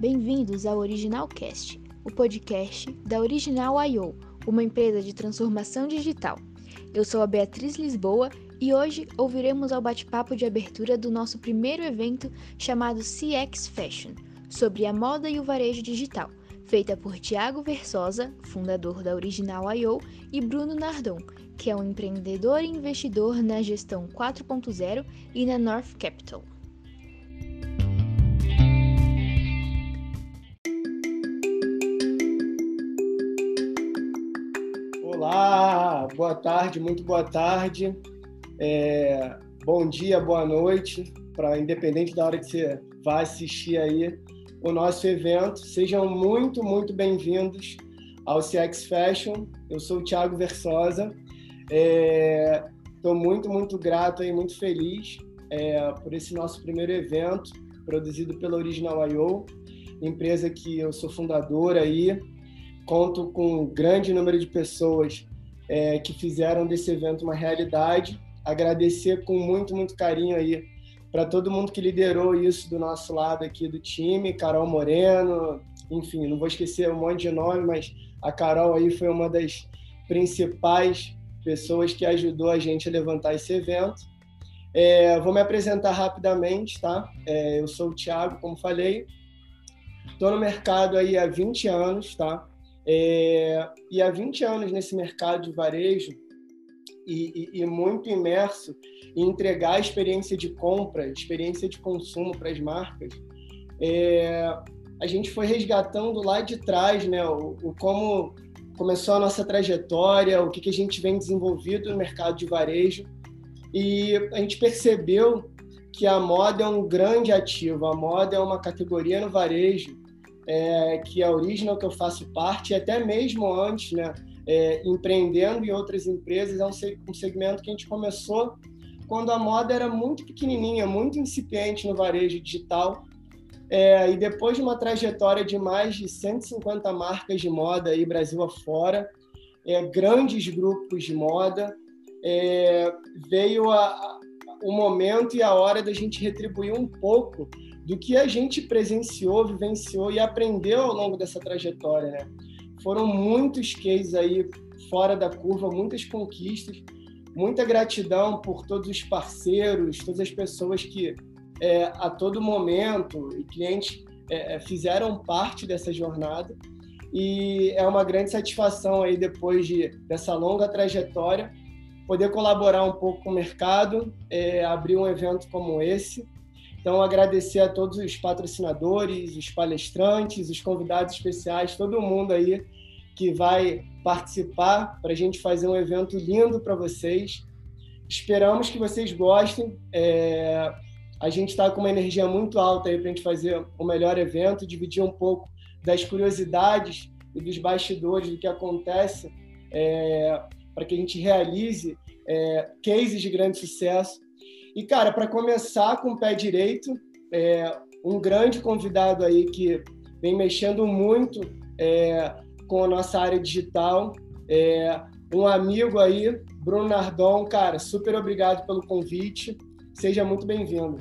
Bem-vindos ao Original Cast, o podcast da Original I.O., uma empresa de transformação digital. Eu sou a Beatriz Lisboa e hoje ouviremos ao bate-papo de abertura do nosso primeiro evento chamado CX Fashion, sobre a moda e o varejo digital, feita por Tiago Versosa, fundador da Original I.O., e Bruno Nardon, que é um empreendedor e investidor na gestão 4.0 e na North Capital. Boa tarde, muito boa tarde. É, bom dia, boa noite, para independente da hora que você vai assistir aí o nosso evento. Sejam muito, muito bem-vindos ao CX Fashion. Eu sou o Thiago Versosa. Estou é, muito, muito grato e muito feliz é, por esse nosso primeiro evento, produzido pela Original I.O., empresa que eu sou fundador aí, conto com um grande número de pessoas é, que fizeram desse evento uma realidade. Agradecer com muito, muito carinho aí para todo mundo que liderou isso do nosso lado aqui do time, Carol Moreno, enfim, não vou esquecer um monte de nome, mas a Carol aí foi uma das principais pessoas que ajudou a gente a levantar esse evento. É, vou me apresentar rapidamente, tá? É, eu sou o Thiago, como falei, estou no mercado aí há 20 anos, tá? É, e há 20 anos nesse mercado de varejo e, e, e, muito imerso em entregar a experiência de compra, experiência de consumo para as marcas, é, a gente foi resgatando lá de trás né, o, o, como começou a nossa trajetória, o que, que a gente vem desenvolvido no mercado de varejo. E a gente percebeu que a moda é um grande ativo, a moda é uma categoria no varejo é, que a Original, que eu faço parte, e até mesmo antes, né, é, empreendendo em outras empresas, é um, segmento que a gente começou quando a moda era muito pequenininha, muito incipiente no varejo digital. É, e depois de uma trajetória de mais de 150 marcas de moda aí Brasil afora, é, grandes grupos de moda, é, veio a, a, o momento e a hora da gente retribuir um pouco do que a gente presenciou, vivenciou e aprendeu ao longo dessa trajetória, né? Foram muitos cases aí fora da curva, muitas conquistas, muita gratidão por todos os parceiros, todas as pessoas que é, a todo momento e clientes é, é fizeram parte dessa jornada e é uma grande satisfação aí depois de dessa longa trajetória poder colaborar um pouco com o mercado, é, abrir um evento como esse então, agradecer a todos os patrocinadores, os palestrantes, os convidados especiais, todo mundo aí que vai participar para a gente fazer um evento lindo para vocês. Esperamos que vocês gostem. É... A gente está com uma energia muito alta aí para a gente fazer o melhor evento, dividir um pouco das curiosidades e dos bastidores do que acontece é... para que a gente realize é... cases de grande sucesso e, cara, para começar com o pé direito, é, um grande convidado aí que vem mexendo muito é, com a nossa área digital, é, um amigo aí, Bruno Nardon. Cara, super obrigado pelo convite. Seja muito bem-vindo.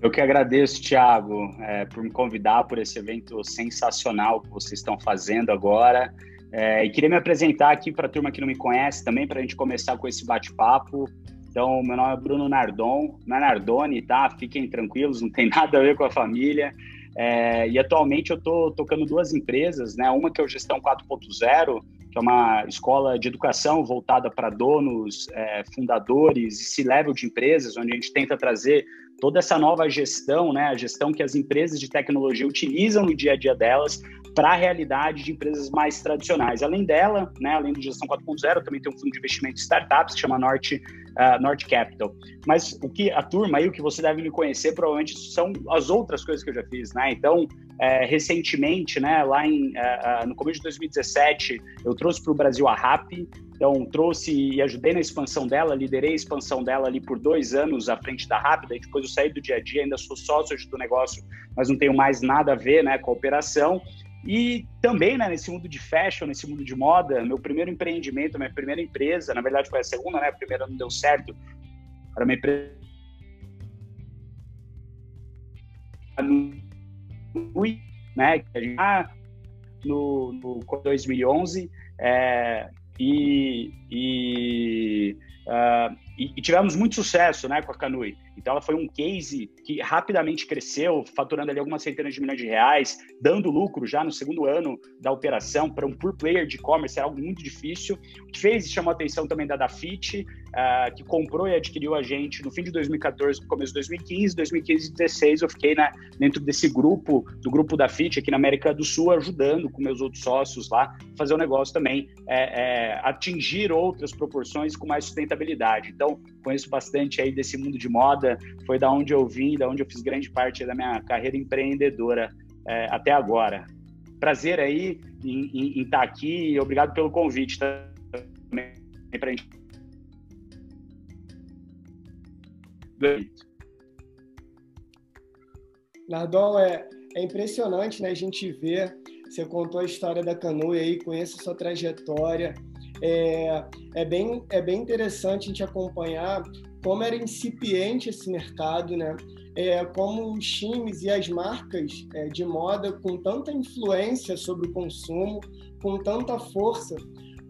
Eu que agradeço, Thiago, é, por me convidar por esse evento sensacional que vocês estão fazendo agora. É, e queria me apresentar aqui para a turma que não me conhece também, para a gente começar com esse bate-papo. Então, meu nome é Bruno Nardon, não é Nardoni, tá? Fiquem tranquilos, não tem nada a ver com a família. É, e atualmente eu estou tocando duas empresas, né? Uma que é o Gestão 4.0, que é uma escola de educação voltada para donos, é, fundadores e C-level de empresas, onde a gente tenta trazer toda essa nova gestão, né, a gestão que as empresas de tecnologia utilizam no dia a dia delas para a realidade de empresas mais tradicionais. Além dela, né, além do Gestão 4.0, também tem um fundo de investimento de startups que chama Norte, uh, Norte Capital. Mas o que a turma aí, o que você deve me conhecer, provavelmente são as outras coisas que eu já fiz, né? Então, é, recentemente, né, lá em, uh, uh, no começo de 2017, eu trouxe para o Brasil a RAP, então, trouxe e ajudei na expansão dela, liderei a expansão dela ali por dois anos à frente da Rápida, e depois eu saí do dia a dia, ainda sou sócio do negócio, mas não tenho mais nada a ver né, com a operação. E também, né, nesse mundo de fashion, nesse mundo de moda, meu primeiro empreendimento, minha primeira empresa, na verdade foi a segunda, né, a primeira não deu certo, era uma empresa né? Ah, no, no 2011 é, e, e, uh, e, e, tivemos muito sucesso né, com a Canui. Então ela foi um case que rapidamente cresceu, faturando ali algumas centenas de milhões de reais, dando lucro já no segundo ano da operação para um pure player de e-commerce, era algo muito difícil. O que fez e chamou a atenção também da Dafit, uh, que comprou e adquiriu a gente no fim de 2014, no começo de 2015, 2015 e 2016 eu fiquei dentro desse grupo, do grupo Dafit aqui na América do Sul, ajudando com meus outros sócios lá, fazer o negócio também é, é, atingir outras proporções com mais sustentabilidade. Então, conheço bastante aí desse mundo de moda, foi da onde eu vim, da onde eu fiz grande parte da minha carreira empreendedora é, até agora. Prazer aí em, estar aqui e obrigado pelo convite também para gente. Nardon, é, é impressionante né, a gente ver, você contou a história da Canoa aí, conheço a sua trajetória, é, é, bem, é bem interessante a gente acompanhar como era incipiente esse mercado, né? É, como os times e as marcas é, de moda com tanta influência sobre o consumo, com tanta força,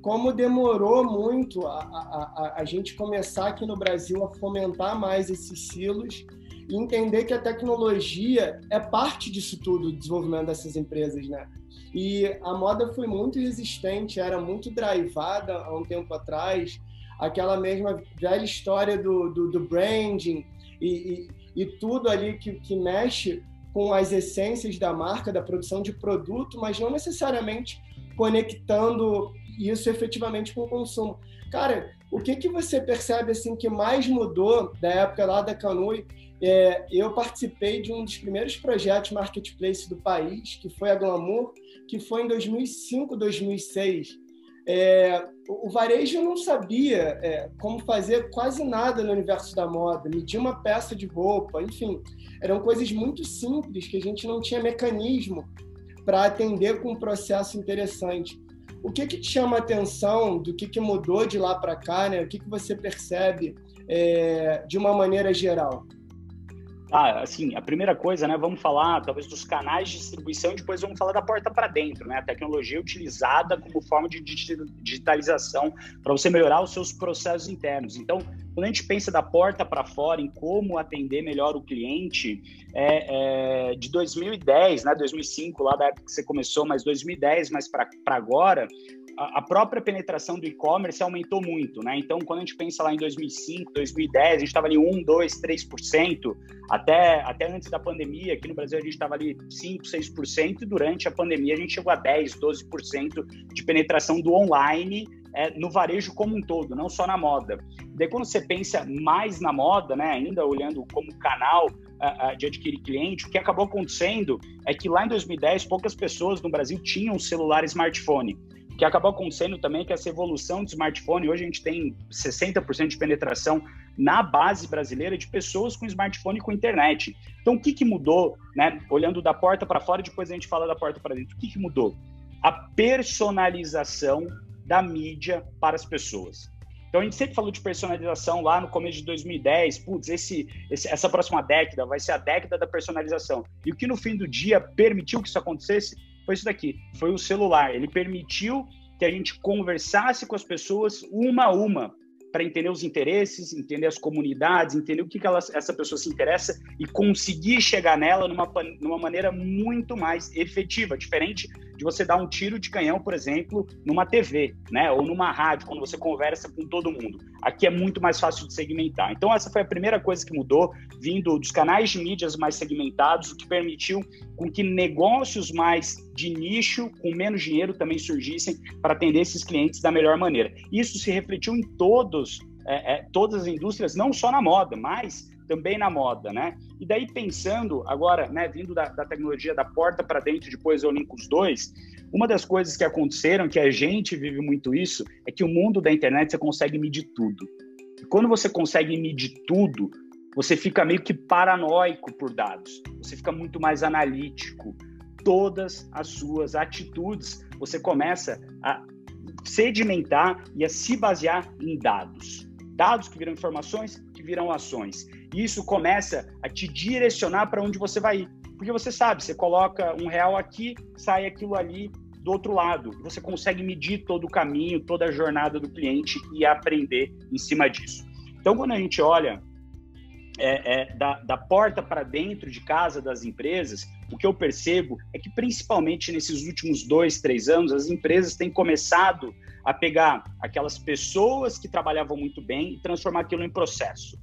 como demorou muito a, a, a, a gente começar aqui no Brasil a fomentar mais esses silos e entender que a tecnologia é parte disso tudo, do desenvolvimento dessas empresas, né? E a moda foi muito resistente, era muito drivada há um tempo atrás, aquela mesma velha história do, do, do branding e, e, e, tudo ali que, que mexe com as essências da marca, da produção de produto, mas não necessariamente conectando isso efetivamente com o consumo. Cara, o que que você percebe assim que mais mudou da época lá da Canui é, eu participei de um dos primeiros projetos marketplace do país, que foi a Glamour, que foi em 2005, 2006. É, o varejo não sabia é, como fazer quase nada no universo da moda, medir uma peça de roupa, enfim, eram coisas muito simples que a gente não tinha mecanismo para atender com um processo interessante. O que, que te chama a atenção do que, que mudou de lá para cá? Né? O que, que você percebe é, de uma maneira geral? Ah, assim, a primeira coisa, né, vamos falar talvez dos canais de distribuição depois vamos falar da porta para dentro, né, a tecnologia utilizada como forma de digitalização para você melhorar os seus processos internos. Então, quando a gente pensa da porta para fora em como atender melhor o cliente, é, é, de 2010, né, 2005, lá da época que você começou, mas 2010, mas para agora, a própria penetração do e-commerce aumentou muito, né? Então, quando a gente pensa lá em 2005, 2010, a gente estava ali 1, 2, 3%, até, até antes da pandemia, aqui no Brasil a gente estava ali 5, 6%, e durante a pandemia a gente chegou a 10, 12% de penetração do online é, no varejo como um todo, não só na moda. Daí, quando você pensa mais na moda, né, ainda olhando como canal uh, uh, de adquirir cliente, o que acabou acontecendo é que lá em 2010 poucas pessoas no Brasil tinham celular smartphone que acabou acontecendo também que essa evolução do smartphone, hoje a gente tem 60% de penetração na base brasileira de pessoas com smartphone e com internet. Então, o que, que mudou, né? Olhando da porta para fora, depois a gente fala da porta para dentro. O que, que mudou? A personalização da mídia para as pessoas. Então a gente sempre falou de personalização lá no começo de 2010, putz, esse, esse, essa próxima década vai ser a década da personalização. E o que no fim do dia permitiu que isso acontecesse foi isso daqui, foi o celular. Ele permitiu que a gente conversasse com as pessoas uma a uma, para entender os interesses, entender as comunidades, entender o que, que ela, essa pessoa se interessa e conseguir chegar nela numa, numa maneira muito mais efetiva, diferente de você dar um tiro de canhão, por exemplo, numa TV, né, ou numa rádio, quando você conversa com todo mundo. Aqui é muito mais fácil de segmentar. Então essa foi a primeira coisa que mudou, vindo dos canais de mídias mais segmentados, o que permitiu com que negócios mais de nicho, com menos dinheiro, também surgissem para atender esses clientes da melhor maneira. Isso se refletiu em todos é, é, todas as indústrias, não só na moda, mas também na moda, né? E daí pensando agora, né, vindo da, da tecnologia da porta para dentro, depois eu linko os dois, uma das coisas que aconteceram, que a gente vive muito isso, é que o mundo da internet você consegue medir tudo. E quando você consegue medir tudo, você fica meio que paranoico por dados, você fica muito mais analítico. Todas as suas atitudes, você começa a sedimentar e a se basear em dados. Dados que viram informações, que viram ações. Isso começa a te direcionar para onde você vai ir. Porque você sabe, você coloca um real aqui, sai aquilo ali do outro lado. Você consegue medir todo o caminho, toda a jornada do cliente e aprender em cima disso. Então, quando a gente olha é, é, da, da, porta para dentro de casa das empresas, o que eu percebo é que, principalmente nesses últimos dois, três anos, as empresas têm começado a pegar aquelas pessoas que trabalhavam muito bem e transformar aquilo em processo.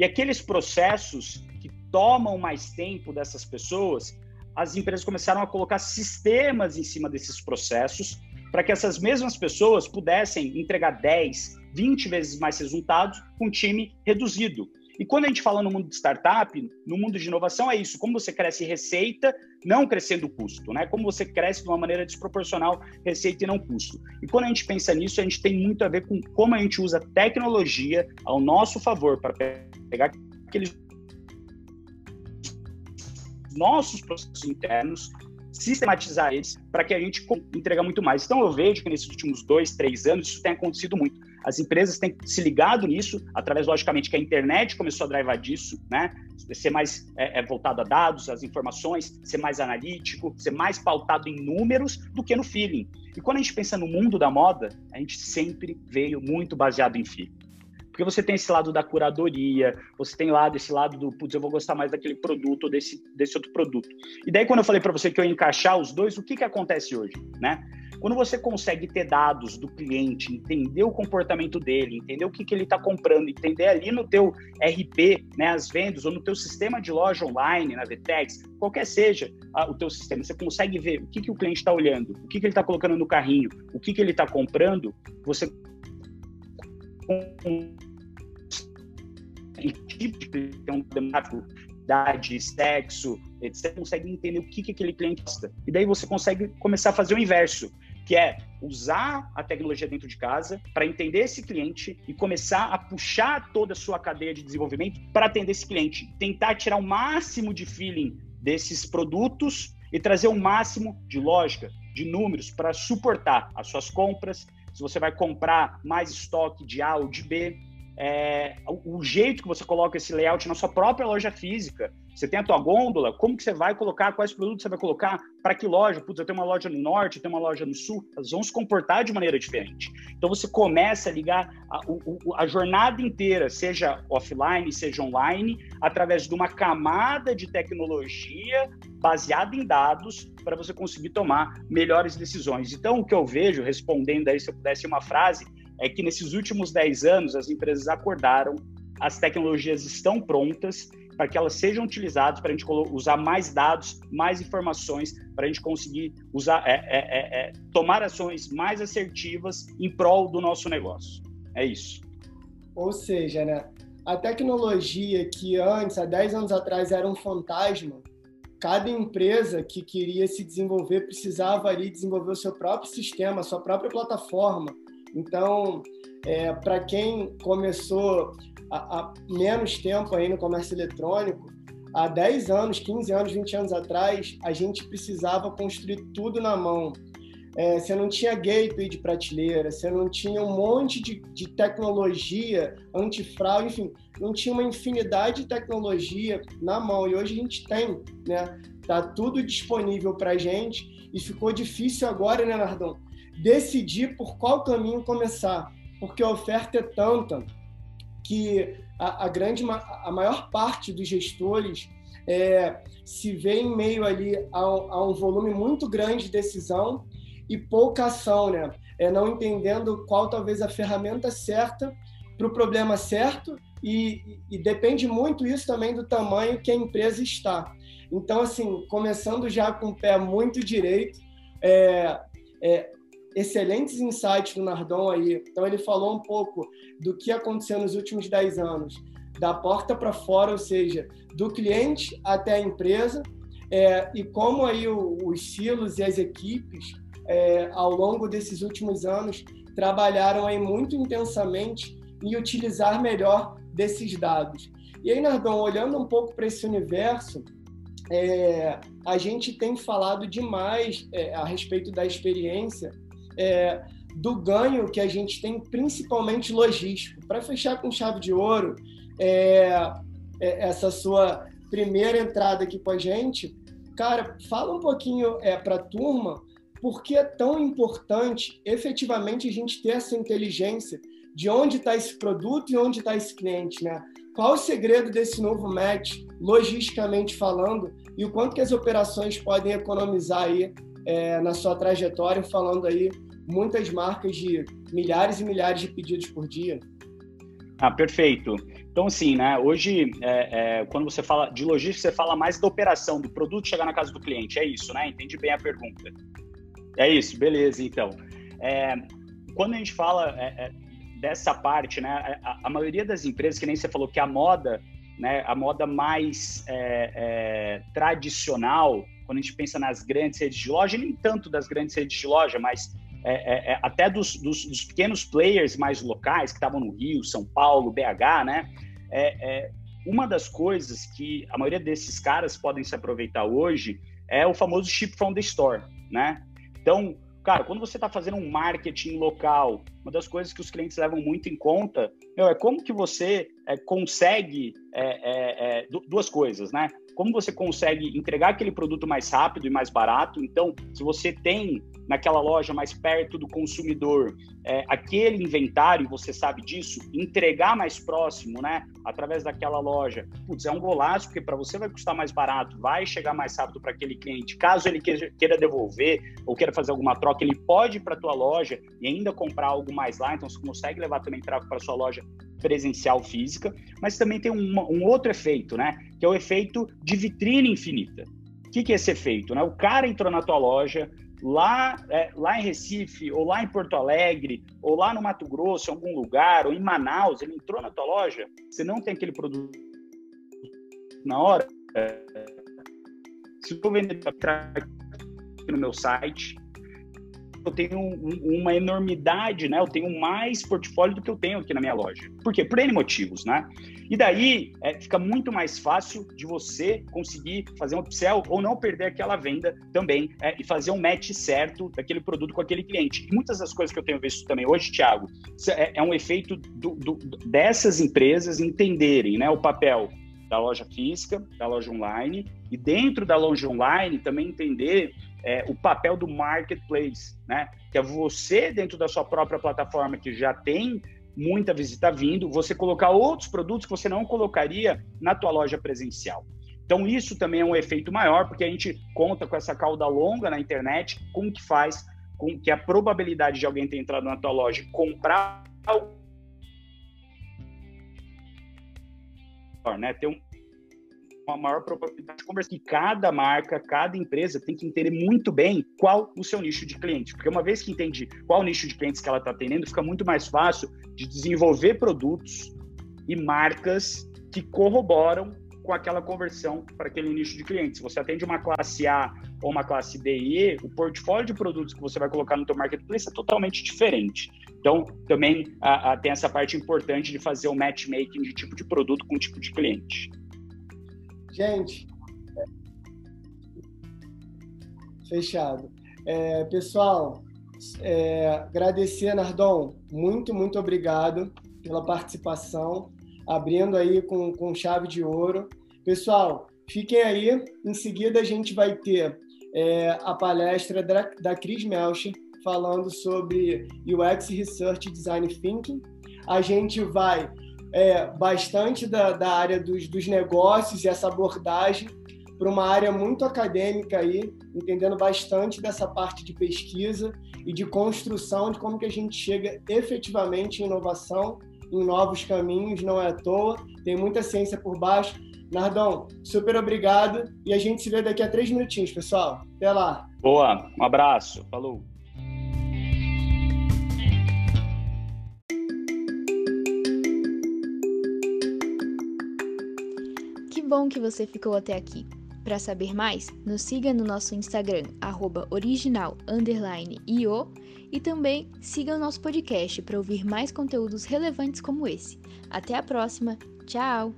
E aqueles processos que tomam mais tempo dessas pessoas, as empresas começaram a colocar sistemas em cima desses processos para que essas mesmas pessoas pudessem entregar 10, 20 vezes mais resultados com um time reduzido. E quando a gente fala no mundo de startup, no mundo de inovação, é isso: como você cresce receita, não crescendo custo, né? Como você cresce de uma maneira desproporcional receita e não custo. E quando a gente pensa nisso, a gente tem muito a ver com como a gente usa tecnologia ao nosso favor para pegar aqueles nossos processos internos, sistematizar eles para que a gente entregue muito mais. Então eu vejo que nesses últimos dois, três anos isso tem acontecido muito. As empresas têm se ligado nisso, através, logicamente, que a internet começou a drivar disso, né? Ser mais é, é, voltado a dados, as informações, ser mais analítico, ser mais pautado em números do que no feeling. E quando a gente pensa no mundo da moda, a gente sempre veio muito baseado em feeling. Porque você tem esse lado da curadoria, você tem lá desse lado do, putz, eu vou gostar mais daquele produto ou desse, desse outro produto. E daí, quando eu falei para você que eu ia encaixar os dois, o que, que acontece hoje, né? Quando você consegue ter dados do cliente, entender o comportamento dele, entender o que, que ele está comprando, entender ali no teu RP, né, as vendas, ou no teu sistema de loja online, na Vtex, qualquer seja o teu sistema, você consegue ver o que, que o cliente está olhando, o que, que ele está colocando no carrinho, o que, que ele está comprando, você tipo de um demográfico, idade, sexo, etc., consegue entender o que, que aquele cliente gosta. E daí você consegue começar a fazer o inverso, que é usar a tecnologia dentro de casa para entender esse cliente e começar a puxar toda a sua cadeia de desenvolvimento para atender esse cliente. Tentar tirar o máximo de feeling desses produtos e trazer o máximo de lógica, de números para suportar as suas compras. Se você vai comprar mais estoque de A ou de B, é, o jeito que você coloca esse layout na sua própria loja física. Você tem a tua gôndola, como que você vai colocar, quais produtos você vai colocar, para que loja? Putz, eu tenho uma loja no norte, eu tenho uma loja no sul, elas vão se comportar de maneira diferente. Então você começa a ligar a, a, a jornada inteira, seja offline, seja online, através de uma camada de tecnologia baseada em dados para você conseguir tomar melhores decisões. Então, o que eu vejo, respondendo aí, se eu pudesse uma frase, é que nesses últimos 10 anos as empresas acordaram, as tecnologias estão prontas para que elas sejam utilizadas para a gente usar mais dados, mais informações, para a gente conseguir usar, é, é, é, é, tomar ações mais assertivas em prol do nosso negócio. É isso. Ou seja, né, a tecnologia que antes, há 10 anos atrás, era um fantasma, cada empresa que queria se desenvolver precisava ali desenvolver o seu próprio sistema, a sua própria plataforma, então, é, para quem começou há, menos tempo aí no comércio eletrônico, há 10 anos, 15 anos, 20 anos atrás, a gente precisava construir tudo na mão. É, você não tinha gateway de prateleira, você não tinha um monte de, de tecnologia antifraude, enfim, não tinha uma infinidade de tecnologia na mão. E hoje a gente tem, né? Tá tudo disponível para gente e ficou difícil agora, né, Nardão? Decidir por qual caminho começar, porque a oferta é tanta que a, a grande, a maior parte dos gestores é, se vê em meio ali a, a, um volume muito grande de decisão e pouca ação, né? É não entendendo qual talvez a ferramenta certa para o problema certo e, e, depende muito isso também do tamanho que a empresa está. Então, assim, começando já com o pé muito direito, é, é, excelentes insights do Nardon aí. Então, ele falou um pouco do que aconteceu nos últimos 10 anos, da porta para fora, ou seja, do cliente até a empresa, é, e como aí o, os silos e as equipes, é, ao longo desses últimos anos, trabalharam aí muito intensamente em utilizar melhor desses dados. E aí, Nardon, olhando um pouco para esse universo, é, a gente tem falado demais é, a respeito da experiência é, do ganho que a gente tem, principalmente logístico. Para fechar com chave de ouro, é, é, essa sua primeira entrada aqui com a gente, cara, fala um pouquinho é, para a turma por que é tão importante efetivamente a gente ter essa inteligência de onde está esse produto e onde está esse cliente, né? Qual o segredo desse novo match, logisticamente falando, e o quanto que as operações podem economizar aí é, na sua trajetória, falando aí muitas marcas de milhares e milhares de pedidos por dia? Ah, perfeito. Então, assim, né, hoje, é, é, quando você fala de logística, você fala mais da operação, do produto chegar na casa do cliente, é isso, né? Entendi bem a pergunta. É isso, beleza, então. É, quando a gente fala é, é, dessa parte, né, a, a, maioria das empresas, que nem você falou, que a moda, né, a moda mais é, tradicional, quando a gente pensa nas grandes redes de loja, nem tanto das grandes redes de loja, mas é, é, é, até dos, dos, dos, pequenos players mais locais que estavam no Rio, São Paulo, BH, né? É, é, uma das coisas que a maioria desses caras podem se aproveitar hoje é o famoso ship from the store, né? Então, cara, quando você está fazendo um marketing local, uma das coisas que os clientes levam muito em conta meu, é como que você é, consegue duas coisas, né? Como você consegue entregar aquele produto mais rápido e mais barato. Então, se você tem naquela loja mais perto do consumidor é, aquele inventário, você sabe disso, entregar mais próximo, né, através daquela loja, putz, é um golaço, porque para você vai custar mais barato, vai chegar mais rápido para aquele cliente. Caso ele queira devolver ou queira fazer alguma troca, ele pode ir para tua loja e ainda comprar algo mais lá, então você consegue levar também tráfego para sua loja presencial física, mas também tem um, um outro efeito, né, que é o efeito de vitrine infinita. O que, que é esse efeito? Né? O cara entrou na tua loja, lá, é, lá em Recife, ou lá em Porto Alegre, ou lá no Mato Grosso, em algum lugar, ou em Manaus, ele entrou na tua loja, você não tem aquele produto na hora, se eu vender aqui no meu site, eu tenho um, uma enormidade, né? Eu tenho mais portfólio do que eu tenho aqui na minha loja. Por quê? Por N motivos, né? E daí é, fica muito mais fácil de você conseguir fazer um upsell ou não perder aquela venda também é, e fazer um match certo daquele produto com aquele cliente. E muitas das coisas que eu tenho visto também hoje, Thiago, é, é um efeito do, do, dessas empresas entenderem né, o papel da loja física, da loja online, e dentro da loja online também entender é, o papel do marketplace, né? Que é você, dentro da sua própria plataforma, que já tem muita visita vindo, você colocar outros produtos que você não colocaria na tua loja presencial. Então, isso também é um efeito maior, porque a gente conta com essa cauda longa na internet, como que faz com que a probabilidade de alguém ter entrado na tua loja e comprar né, ter um, uma maior probabilidade de conversão. E cada marca, cada empresa tem que entender muito bem qual o seu nicho de cliente. Porque uma vez que entende qual o nicho de clientes que ela está atendendo, fica muito mais fácil de desenvolver produtos e marcas que corroboram com aquela conversão para aquele nicho de clientes. Se você atende uma classe A ou uma classe D e E, o portfólio de produtos que você vai colocar no teu marketplace é totalmente diferente. Então, também a, a, tem essa parte importante de fazer o matchmaking de tipo de produto com tipo de cliente. Gente, fechado. É, pessoal, é, agradecer, Nardon, muito, muito obrigado pela participação, abrindo aí com, com chave de ouro. Pessoal, fiquem aí, em seguida a gente vai ter é, a palestra da, da Cris Melcher, falando sobre UX Research Design Thinking. A gente vai é, bastante da, da área dos, dos negócios e essa abordagem para uma área muito acadêmica aí, entendendo bastante dessa parte de pesquisa e de construção de como que a gente chega efetivamente em inovação, em novos caminhos, não é à toa, tem muita ciência por baixo. Nardão, super obrigado e a gente se vê daqui a três minutinhos, pessoal. Até lá. Boa, um abraço, falou. Bom que você ficou até aqui. Para saber mais, nos siga no nosso Instagram, original_io, e também siga o nosso podcast para ouvir mais conteúdos relevantes como esse. Até a próxima! Tchau!